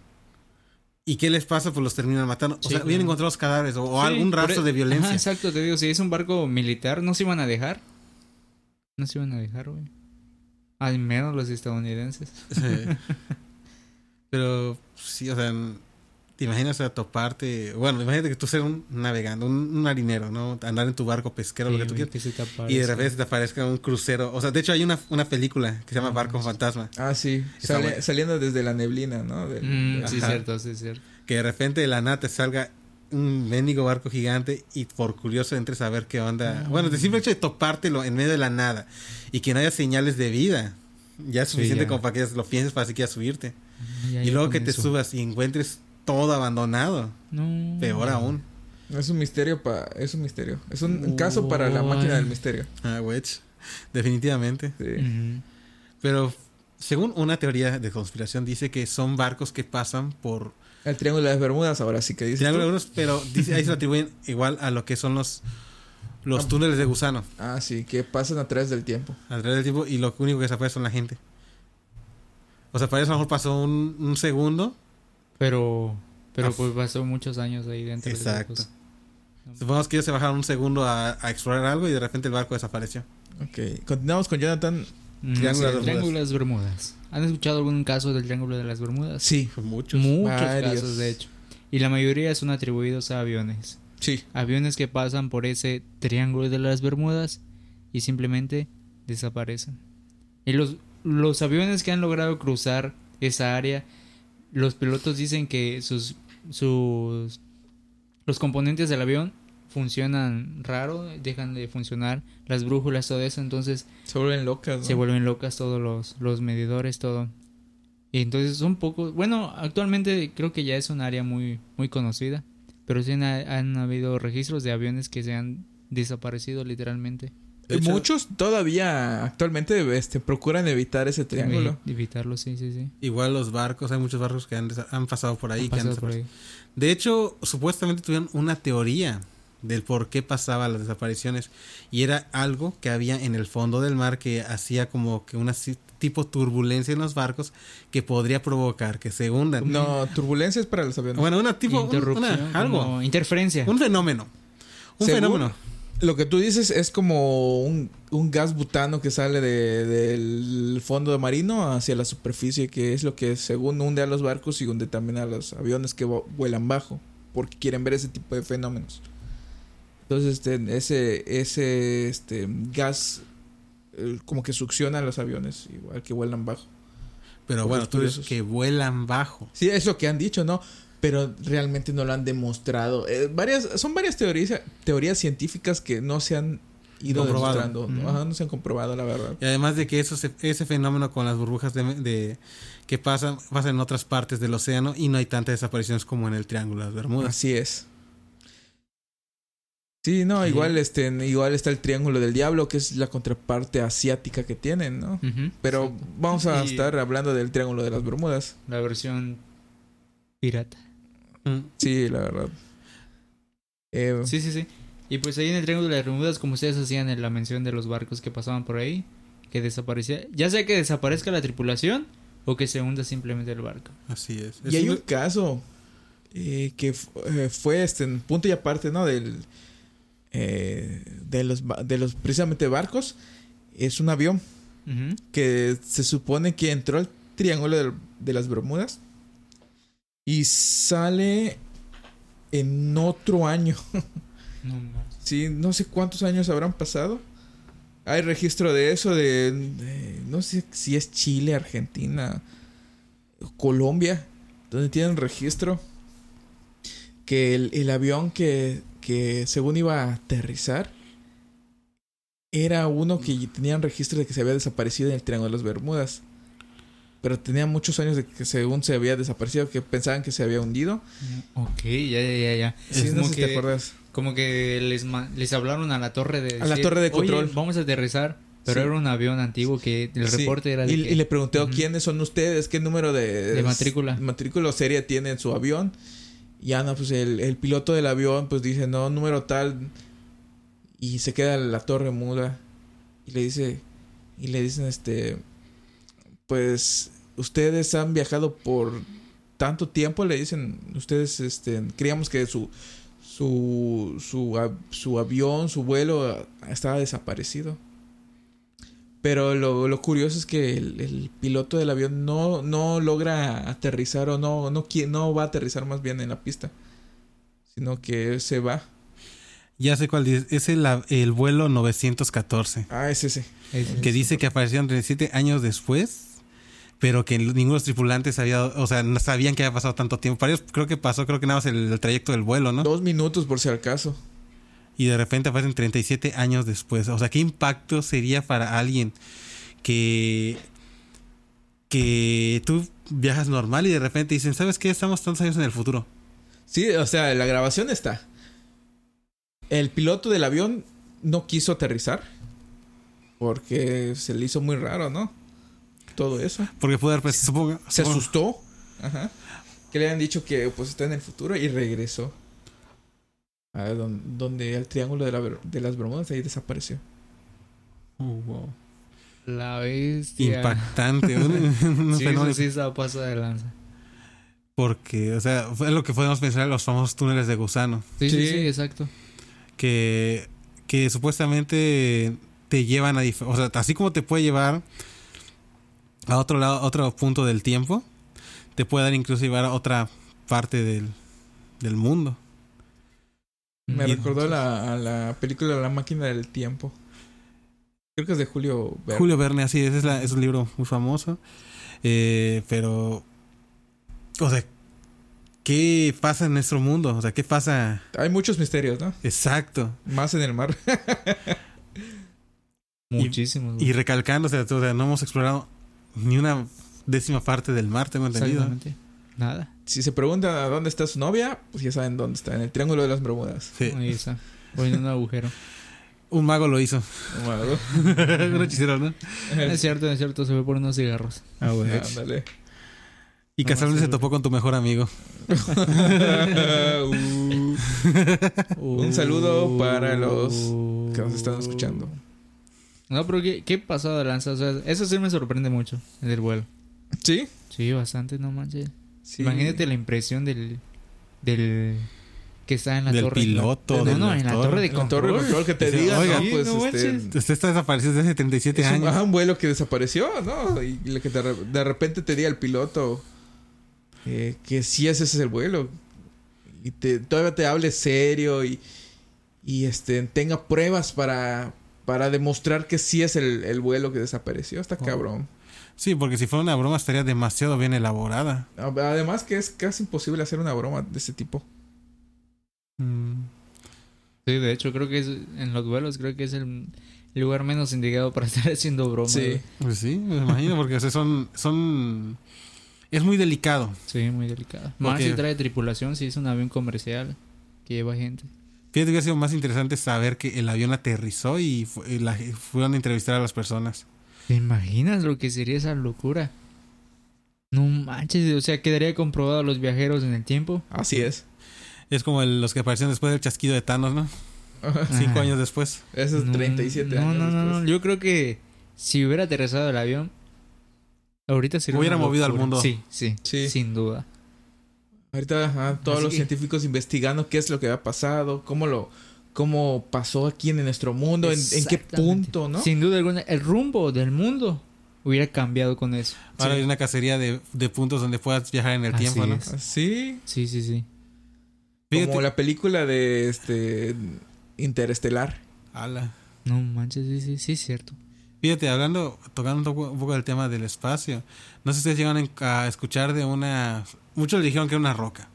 ¿Y qué les pasa? Pues los terminan matando. O sea, claro. vienen encontrados cadáveres o, o Sí, algún rastro e- de violencia. Ajá, exacto, te digo, si es un barco militar, no se iban a dejar. No se iban a dejar, güey. Al menos los estadounidenses. Sí. Pero sí, o sea, te imaginas a toparte, bueno, imagínate que tú seas un navegando, un, un marinero, ¿no? Andar en tu barco pesquero, lo Sí, que tú quieras. que Y de repente te aparezca un crucero. O sea, de hecho hay una, una película que se llama Barco Fantasma. Ah, sí. Sale- saliendo desde la neblina, ¿no? Del- Mm, sí, Ajá. cierto, sí, cierto. Que de repente de la nada te salga un mendigo barco gigante y por curioso entres a ver qué onda. Bueno, de simple hecho de topártelo en medio de la nada y que no haya señales de vida. Ya es Sí, suficiente ya. como para que lo pienses para siquiera subirte. Ya, y ya luego que te eso. subas y encuentres todo abandonado. No. Peor aún. Es un misterio para... Es un misterio. Es un, caso para la máquina del misterio. Ah, wedge. Definitivamente. Sí. Pero según una teoría de conspiración dice que son barcos que pasan por El Triángulo de las Bermudas, ahora sí que dice. Triángulo de Bermudas, pero dice, ahí se lo atribuyen igual a lo que son los los Ah. túneles de gusano Ah, sí, que pasan a través del tiempo. alrededor del tiempo y lo único que desaparece son la gente. O sea, para eso a lo mejor pasó un, un segundo. Pero, pero Ah, pues pasó muchos años ahí dentro. de Exacto. los- Supongamos que ellos se bajaron un segundo a, a explorar algo y de repente el barco desapareció. Ok. Continuamos con Jonathan. Mm, Triángulo sí, de las Triángulo de las Bermudas. ¿Han escuchado algún caso del Triángulo de las Bermudas? Sí. Muchos. Muchos Varios. casos, de hecho. Y la mayoría son atribuidos a aviones. Sí. Aviones que pasan por ese Triángulo de las Bermudas y simplemente desaparecen. Y los, los aviones que han logrado cruzar esa área, los pilotos dicen que sus, sus los componentes del avión funcionan raro, dejan de funcionar, las brújulas, todo eso, entonces Se vuelven locas, ¿no? se vuelven locas todos los, los medidores, todo. Y entonces son pocos, bueno, actualmente creo que ya es un área muy, muy conocida, pero sí han, han habido registros de aviones que se han desaparecido literalmente. Hecho- Muchos todavía actualmente este, procuran evitar ese triángulo. Evitarlo, sí, sí, sí. Igual los barcos, hay muchos barcos que han, han pasado por ahí. Han que han pasado por desaparecido. ahí. De hecho, supuestamente tuvieron una teoría del por qué pasaban las desapariciones y era algo que había en el fondo del mar que hacía como que una tipo turbulencia en los barcos que podría provocar que se hundan. No, turbulencias para los aviones. Bueno, una tipo una- algo, interferencia. un fenómeno. Un Según- fenómeno. Lo que tú dices es como un, un gas butano que sale de- del fondo marino hacia la superficie, que es lo que según hunde a los barcos y hunde también a los aviones que vuelan bajo, porque quieren ver ese tipo de fenómenos. Entonces, este, ese, ese este, gas eh, como que succiona a los aviones, igual que vuelan bajo. Pero bueno, tú dices que vuelan bajo. Sí, es lo que han dicho, ¿no? Pero realmente no lo han demostrado. Eh, varias, son varias teorías, teorías científicas que no se han ido Comprobado. demostrando. Ajá, no se han comprobado, la verdad. Y además de que eso se- ese fenómeno con las burbujas de, de- que pasan pasa en otras partes del océano y no hay tantas desapariciones como en el Triángulo de las Bermudas. Así es. Sí, no, Sí. igual este, igual está el Triángulo del Diablo, que es la contraparte asiática que tienen, ¿no? Pero vamos a Y- estar hablando del Triángulo de las Bermudas. La versión pirata. Mm. Sí, la verdad. Eh, Sí, sí, sí. Y pues ahí en el Triángulo de las Bermudas, como ustedes hacían en la mención de los barcos que pasaban por ahí, que desaparecía, ya sea que desaparezca la tripulación o que se hunda simplemente el barco. Así es. Y hay un caso eh, que eh, fue este en punto y aparte, ¿no? Del eh, de los de los precisamente barcos. Es un avión que se supone que entró al triángulo de, las Bermudas y sale en otro año. No más. Sí, no sé cuántos años habrán pasado. Hay registro de eso, de, de- no sé si es Chile, Argentina, Colombia, donde tienen registro que el, el avión que, que según iba a aterrizar era uno que tenían registro de que se había desaparecido en el Triángulo de las Bermudas. Pero tenía muchos años de que según se había desaparecido, que pensaban que se había hundido. Ok, ya, ya, ya, ya. Sí, Es no sé si que- te acuerdas. Como que les, les hablaron a la torre de... A la torre de "Oye, control". vamos a aterrizar. Pero Sí. era un avión antiguo que el Sí, reporte era de y, que- y le pregunté Ujú. quiénes son ustedes, qué número de, De matrícula. matrícula o serie tiene en su avión. Y ya no, pues el, el piloto del avión pues dice, no, número tal. Y se queda la torre muda. Y le dice, y le dicen, este, pues ustedes han viajado por tanto tiempo, le dicen, ustedes, este, creíamos que su, su, su, su avión, su vuelo ah, estaba desaparecido. Pero lo, lo curioso es que el, el piloto del avión no, no logra aterrizar o no, no, no va a aterrizar más bien en la pista. Sino que se va. Ya sé cuál dice. Es el, el vuelo 914. Ah, es ese. Es- Que dice que aparecieron 37 años después. Pero que ninguno de los tripulantes había, o sea, no sabían que había pasado tanto tiempo. Para ellos creo que pasó, creo que nada más el, el trayecto del vuelo, ¿no? Dos minutos por si acaso. Y de repente aparecen 37 años después. O sea, ¿qué impacto sería para alguien que, que tú viajas normal y de repente dicen, ¿sabes qué? Estamos tantos años en el futuro. Sí, o sea, la grabación está. El piloto del avión no quiso aterrizar. Porque se le hizo muy raro, ¿no? Todo eso. Porque puede haber, pues, supongo, Se supongo- asustó. Ajá. Que le han dicho que pues está en el futuro y regresó. A ver, don- donde el triángulo de, la Ber- de las Bermudas ahí desapareció. Uh, wow. La bestia. Impactante. un- un Sí, fenómeno. eso sí estaba pasada de lanza. Porque, o sea, fue lo que podemos pensar en los famosos túneles de gusano. Sí, sí, Sí. sí, exacto. Que, que supuestamente te llevan a... O sea, así como te puede llevar a otro lado, a otro punto del tiempo, te puede dar incluso llevar a otra parte del, del mundo. Me recordó a la, a la película La máquina del tiempo. Creo que es de Julio Verne. Julio Verne, así es, es, la- es un libro muy famoso. Eh, pero, o sea, ¿qué pasa en nuestro mundo? O sea, ¿qué pasa? Hay muchos misterios, ¿no? Exacto. Más en el mar. Muchísimos. güey. Y recalcando, o sea, no hemos explorado ni una décima parte del mar, tengo entendido. Exactamente. Nada. si se preguntan a dónde está su novia, pues ya saben dónde está. En el triángulo de las Bermudas. Sí. Ahí está. O en un agujero. Un mago lo hizo. Un hechicero, ¿no? es cierto, es cierto. Se fue por unos cigarros. Ah, bueno. Ándale. Y No, se topó con tu mejor amigo. Uh, Un saludo para los que nos están escuchando. No, pero ¿qué, qué pasó de lanza? O sea, eso sí me sorprende mucho, el del vuelo. ¿Sí? Sí, bastante, no manches. Sí. Imagínate la impresión del. del. que está en la Del torre. piloto, No, no, en la torre de En la torre de control. control que te oiga, ¿no? Pues no este. Usted está desaparecido desde hace 37 es un, años. ajá, un vuelo que desapareció, ¿no? Y le- que de, re- de repente te diga el piloto eh, que sí ese es el vuelo. Y te, todavía te hable serio y, y este, tenga pruebas para, para demostrar que sí es el, el vuelo que desapareció. Está Oh. cabrón. Sí, porque si fuera una broma estaría demasiado bien elaborada. Además que es casi imposible hacer una broma de ese tipo. Mm. Sí, de hecho, creo que es, en los vuelos, creo que es el, lugar menos indicado para estar haciendo bromas. Sí. Pues sí, me imagino, porque o sea, son, son... Es muy delicado. Sí, muy delicado. Más Porque- si trae tripulación, si es un avión comercial que lleva gente. Fíjate que hubiera sido más interesante saber que el avión aterrizó y, fu- y la- fueron a entrevistar a las personas. ¿Te imaginas lo que sería esa locura? No manches, o sea, quedaría comprobado a los viajeros en el tiempo. Así es. Es como el- los que aparecieron después del chasquido de Thanos, ¿no? Cinco Ajá. años después. Eso es No, 37 no, años. No, no, no. después. Yo creo que si hubiera aterrizado el avión, ahorita sería Hubiera una movido al mundo. Sí, sí, Sí. sin duda. Ahorita ajá, todos Así los que- científicos investigando qué es lo que ha pasado, cómo lo cómo pasó aquí en nuestro mundo, en, en qué punto, ¿no? Sin duda alguna, el rumbo del mundo hubiera cambiado con eso. Ahora Sí. hay una cacería de, de puntos donde puedas viajar en el Así tiempo, ¿no? es. Sí, Sí, sí, sí. Fíjate- como la película de este Interestelar. Ala. No manches, sí, sí, sí, es cierto. Fíjate, hablando, tocando un poco, un poco del tema del espacio. No sé si ustedes llegan a escuchar de una... Muchos le dijeron que era una roca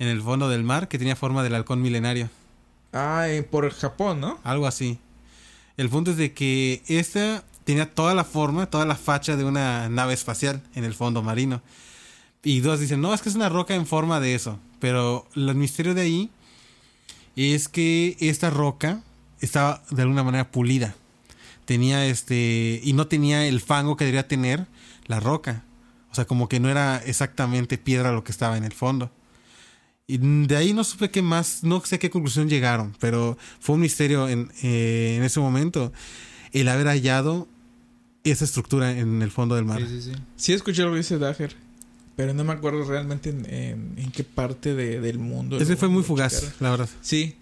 en el fondo del mar que tenía forma del halcón milenario. Ah, eh, por Japón, ¿no? Algo así. El punto es de que esta tenía toda la forma, toda la facha de una nave espacial en el fondo marino. Y dos dicen, no, es que es una roca en forma de eso. Pero el misterio de ahí es que esta roca estaba de alguna manera pulida. Tenía este. Y no tenía el fango que debería tener la roca. O sea, como que no era exactamente piedra lo que estaba en el fondo. Y de ahí no supe qué más, no sé qué conclusión llegaron, pero fue un misterio en, eh, en ese momento el haber hallado esa estructura en el fondo del mar. Sí, sí, sí. Sí escuché lo que dice Dager, pero no me acuerdo realmente en, en- en qué parte de- del mundo. Ese fue muy fugaz, la verdad. Sí.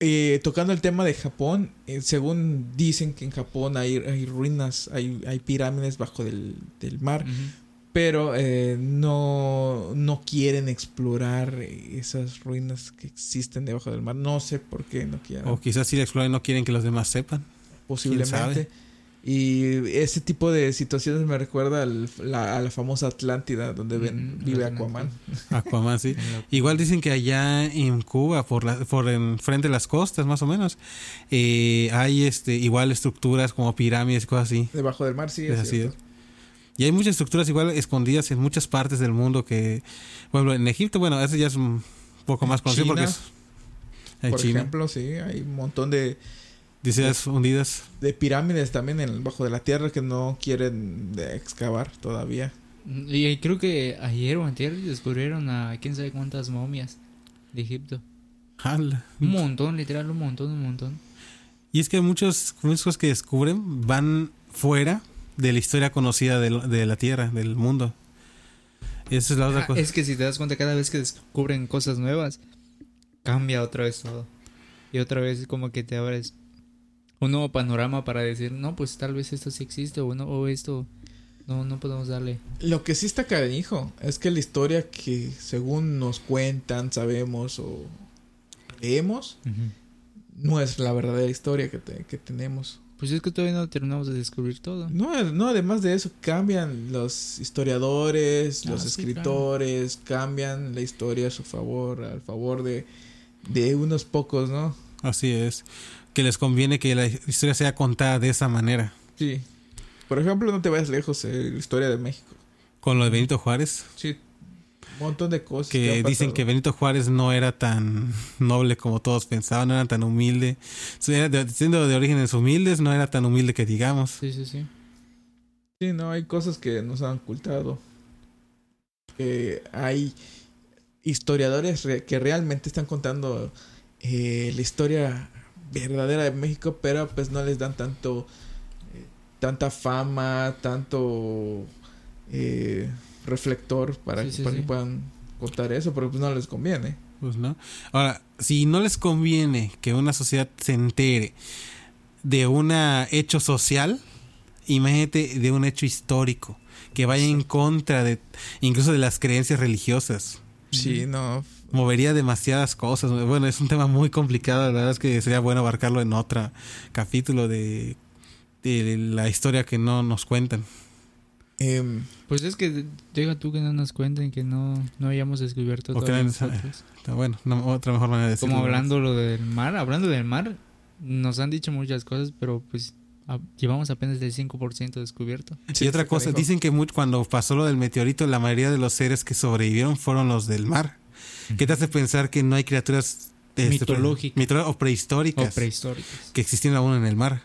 Eh, tocando el tema de Japón, eh, según dicen que en Japón hay, hay ruinas, hay, hay pirámides bajo del, del mar, pero eh, no, no quieren explorar esas ruinas que existen debajo del mar. No sé por qué no quieren. O quizás si la exploran no quieren que los demás sepan. posiblemente. Y ese tipo de situaciones me recuerda al- la- a la famosa Atlántida, donde ven, vive Aquaman. Aquaman, sí. En Igual dicen que allá en Cuba, por la, por enfrente de las costas, más o menos, eh, hay este igual estructuras como pirámides y cosas así. Debajo del mar, sí, es Es así. Y hay muchas estructuras igual escondidas en muchas partes del mundo que, bueno, en Egipto, bueno, eso ya es un poco más conocido porque es en Por China. ejemplo, sí, hay un montón de, Dices hundidas. de pirámides también en, bajo de la tierra que no quieren de excavar todavía. Y creo que ayer o antier descubrieron a quién sabe cuántas momias de Egipto. Un montón, literal, un montón, un montón. Y es que muchos, cosas que descubren van fuera de la historia conocida de, de la Tierra, del mundo. Esa es la otra Ah, cosa. es que si te das cuenta, cada vez que descubren cosas nuevas, cambia otra vez todo. Y otra vez como que te abres un nuevo panorama para decir, no, pues tal vez esto sí existe o no, o esto no, no podemos darle. Lo que sí está canijo es que la historia que según nos cuentan, sabemos o leemos, no es la verdadera historia que, te- que tenemos. Pues es que todavía no terminamos de descubrir todo. No, no, además de eso, cambian los historiadores, Ah, los sí, escritores, cambian la historia a su favor, al favor de, de unos pocos, ¿no? Así es. Que les conviene que la historia sea contada de esa manera. Sí. Por ejemplo, no te vayas lejos, eh, la historia de México. Con lo de Benito Juárez, Sí, un montón de cosas. que dicen que Benito Juárez no era tan noble como todos pensaban, no era tan humilde. Sí, era de- Siendo de orígenes humildes, no era tan humilde que digamos. Sí, sí, sí. Sí, no, hay cosas que nos han ocultado. Que hay historiadores re- que realmente están contando eh, la historia verdadera de México, pero pues no les dan tanto eh, tanta fama, tanto eh, reflector para, Sí, sí, para sí. que puedan contar eso, porque pues no les conviene. Pues no. Ahora, si no les conviene que una sociedad se entere de un hecho social, imagínate de un hecho histórico que vaya en contra de incluso de las creencias religiosas. Sí, no. Movería demasiadas cosas. Bueno, es un tema muy complicado. La verdad es que sería bueno abarcarlo en otro capítulo de, de la historia que no nos cuentan. em, Pues es que deja tú que no nos cuenten que no, no hayamos descubierto. Está Bueno, no- otra mejor manera de decirlo. Como hablando lo del mar, hablando del mar, nos han dicho muchas cosas, pero pues a- llevamos apenas el 5% descubierto. sí, y otra cosa, dicen que cuando pasó lo del meteorito, la mayoría de los seres que sobrevivieron fueron los del mar. ¿Qué te hace pensar que no hay criaturas este, Mitológicas. o prehistóricas O que existían aún en el mar?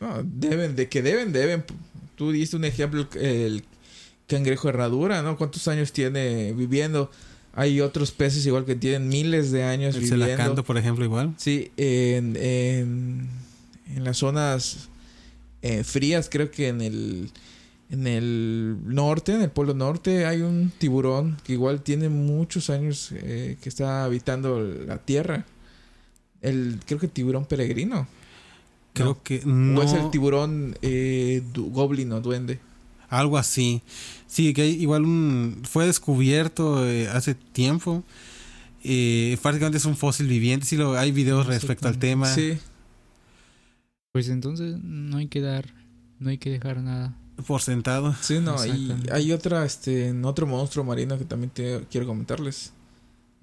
No, deben, de que deben, deben. Tú diste un ejemplo, el cangrejo herradura, ¿no? ¿Cuántos años tiene viviendo? Hay otros peces igual que tienen miles de años El viviendo. celacanto, por ejemplo, igual. Sí, en, en, en las zonas eh, frías, creo que en el, en el norte, en el polo norte, hay un tiburón que igual tiene muchos años eh, que está habitando la tierra. El, creo que tiburón peregrino. Creo No. que no. O es el tiburón eh, du- goblin o duende. Algo así. Sí, que hay igual un... Fue descubierto eh, hace tiempo. Eh, prácticamente es un fósil viviente. Sí, lo, hay videos No respecto al tema. Sí. Pues entonces no hay que dar, no hay que dejar nada. Por sentado. Sí, no, y hay otra, este, otro monstruo marino que también te quiero comentarles.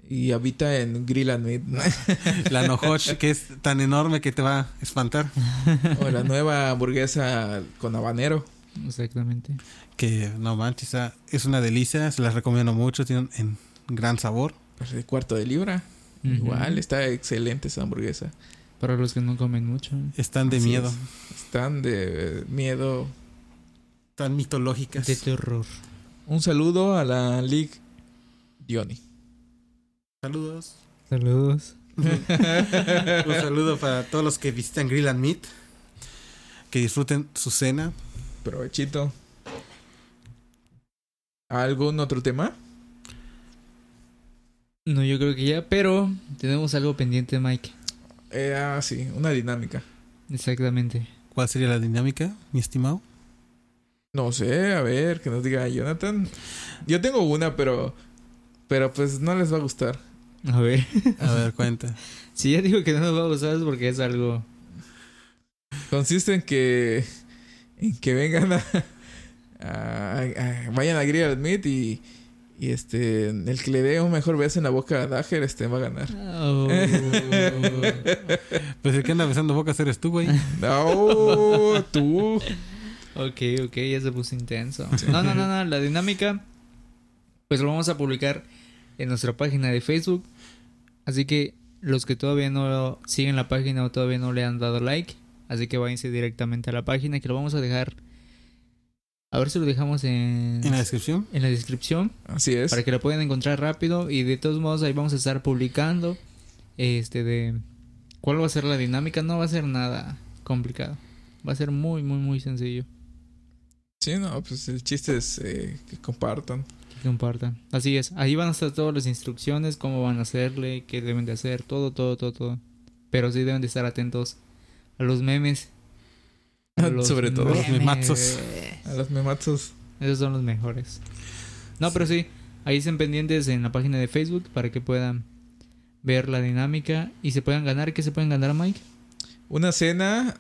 Y habita en ¿no? La Nohoch, que es tan enorme que te va a espantar. o la nueva hamburguesa con habanero. Exactamente. Que no manches, ah, es una delicia. Se las recomiendo mucho. Tienen en gran sabor. Pues de cuarto de libra. Igual, está excelente esa hamburguesa. Para los que no comen mucho. Están de Así miedo. es. Están de miedo. Tan mitológicas. De terror. Un saludo a la League Diony. Saludos. Saludos. Un saludo para todos los que visitan Grill and Meat. Que disfruten su cena. Provechito. ¿Algún otro tema? No, yo creo que ya, pero tenemos algo pendiente, Mike. Eh, ah, sí, una dinámica. Exactamente. ¿Cuál sería la dinámica, mi estimado? No sé, a ver, que nos diga Jonathan. Yo tengo una, pero. Pero pues no les va a gustar. A ver. A ver, cuenta. Si ya digo que no nos va a gustar es porque es algo. Consiste en que. En que vengan a. a- a- vayan a Grill Meat y. Y este. El que le dé un mejor beso en la boca a Dager, este va a ganar. Oh. Pues el que anda besando bocas eres tú, güey. No, tú. Ok, ok, ya se puso intenso. No, no, no, no. La dinámica. Pues lo vamos a publicar en nuestra página de Facebook. Así que los que todavía no siguen la página o todavía no le han dado like. Así que váyanse directamente a la página que lo vamos a dejar. A ver si lo dejamos en, En la descripción. en la descripción. Así es. para que lo puedan encontrar rápido y de todos modos ahí vamos a estar publicando este de cuál va a ser la dinámica no va a ser nada complicado va a ser muy muy muy sencillo Sí, no, pues el chiste es eh, que compartan. que compartan así es ahí van a estar todas las instrucciones cómo van a hacerle qué deben de hacer todo todo todo todo pero sí deben de estar atentos a los memes A los Sobre todo. Los memazos. A los mematsos. Esos son los mejores. No, pero sí, ahí estén pendientes en la página de Facebook para que puedan ver la dinámica y se puedan ganar. ¿Qué se pueden ganar, Mike? Una cena.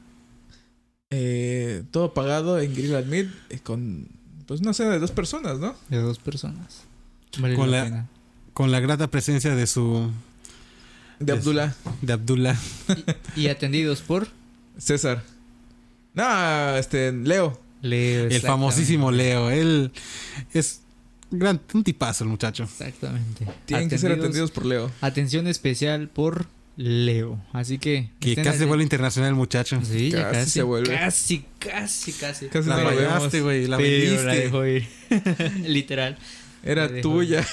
Eh, todo pagado en Grill eh, con. Pues una cena de dos personas, ¿no? De dos personas. Vale Con la. Con la grata presencia de su. De Abdullah. de Abdullah. Y atendidos por César. No, este. Leo. Leo. El famosísimo Leo. Él es gran, un tipazo el muchacho. Exactamente. Tienen que ser atendidos por Leo. Atención especial por Leo. Así que. Que casi se vuelve internacional el muchacho. Sí, ya Casi casi. se vuelve. Casi, casi, casi. Casi La fallaste, güey. La la dejó ir. Literal. Era tuya.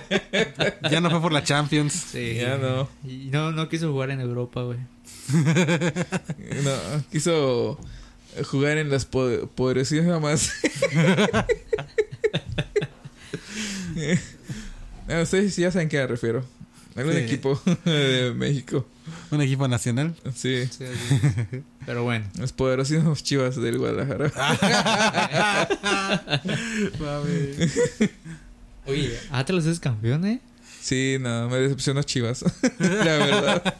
Ya no fue por la Champions. Sí. Ya no. Y no, no quiso jugar en Europa, güey. No, quiso jugar en las po- poderosísimas. no, ustedes ya saben a qué me refiero. Algún Sí. equipo de México. Un equipo nacional. Sí. Pero bueno. Los poderosísimos chivas del Guadalajara. Oye, Atlas es campeón, ¿eh? Sí, no, me decepcionó Chivas. La verdad.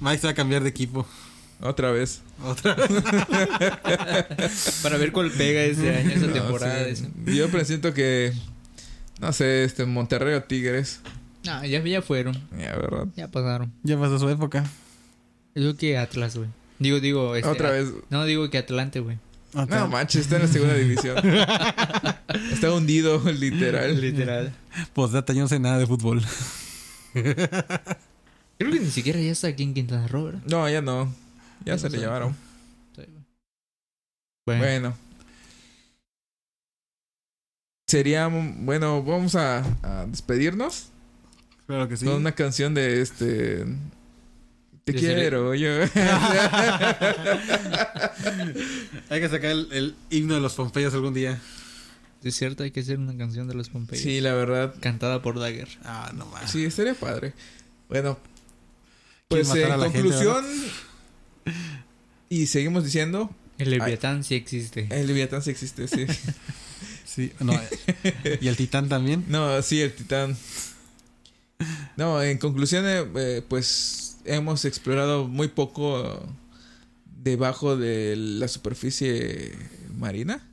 Mike se va a cambiar de equipo. Otra vez. Otra. Para ver cuál pega ese año, esa No, temporada. sí. Yo presiento que. No sé, este Monterrey o Tigres. No, ya, ya fueron. Ya, ¿verdad? Ya pasaron. Ya pasó su época. Yo creo que Atlas, güey. Digo, digo. Este, Otra At- vez. No, digo que Atlante, güey. No manches, está en la segunda división. está hundido, literal. Literal. Postdata, yo no sé nada de fútbol. Creo que ni siquiera ya está aquí en Quintana Roo, ¿verdad? No, ya no. Ya Ya se no le llevaron. Sí. Bueno, Bueno. Sería. Bueno, vamos a, a despedirnos Claro que sí. con una canción de este. Te quiero, yo. Hay que sacar el, el himno de los Pompeyos algún día. es cierto, hay que hacer una canción de los Pompeyos. sí, la verdad. Cantada por Dagger. Ah, no más. Sí, estaría padre. Bueno, ¿Quieren pues en gente, conclusión. y seguimos diciendo: El Leviatán sí existe. el Leviatán sí existe, sí. Sí, no. y el Titán también. No, sí, el titán. No, en conclusión, eh, pues hemos explorado muy poco debajo de la superficie marina.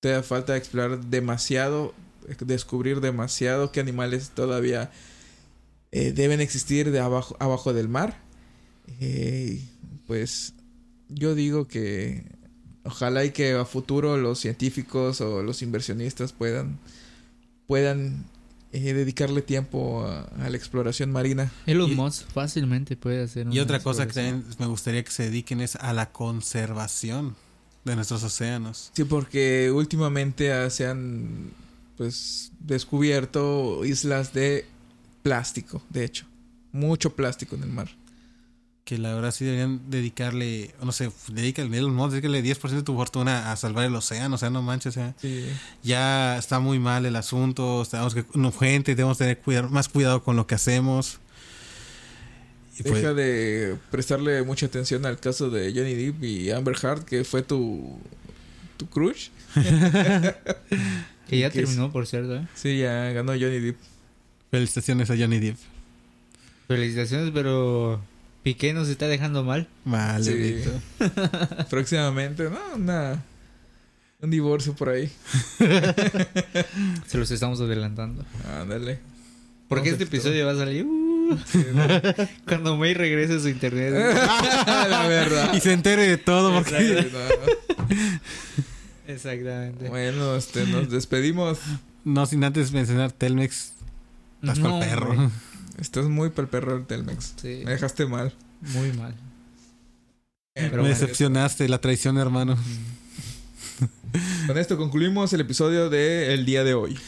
Te falta explorar demasiado, descubrir demasiado qué animales todavía eh, deben existir de abajo, abajo del mar. Eh, pues yo digo que ojalá y que a futuro los científicos o los inversionistas puedan puedan eh, dedicarle tiempo a, a la exploración marina. Elon Y- Musk fácilmente puede hacer Y otra cosa que también me gustaría que se dediquen es a la conservación de nuestros océanos. Sí, porque últimamente ah, se han pues descubierto islas de plástico, de hecho. Mucho plástico en el mar. Que la verdad sí deberían dedicarle, no sé, dedícale, Elon Musk, dedícale 10% de tu fortuna a salvar el océano, o sea, no manches, o sea, Sí. ya está muy mal el asunto, tenemos que, no, gente, debemos tener cuidado, más cuidado con lo que hacemos. Y pues- Deja de prestarle mucha atención al caso de Johnny Depp y Amber Heard, que fue tu, tu crush. Que ya terminó, por cierto, ¿eh? Sí, ya ganó Johnny Depp. felicitaciones a Johnny Depp. Felicitaciones, pero Piqué nos está dejando mal. Vale, Sí. Próximamente, ¿no? Una, un divorcio por ahí. Se los estamos adelantando. Ándale. Porque este episodio va a salir uh, Sí, ¿no? cuando May regrese a su internet. La verdad. Y se entere de todo porque... Exactamente. Bueno, este, nos despedimos. No sin antes mencionar Telmex. Estás No, pa'l perro. hombre. Estás muy pa'l perro el Telmex. Sí, Me dejaste mal. muy mal. Pero Me decepcionaste, la traición, hermano. Con esto concluimos el episodio del día de hoy.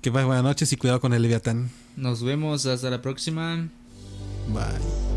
Que pasen buenas noches y cuidado con el Leviatán. Nos vemos hasta la próxima. Bye.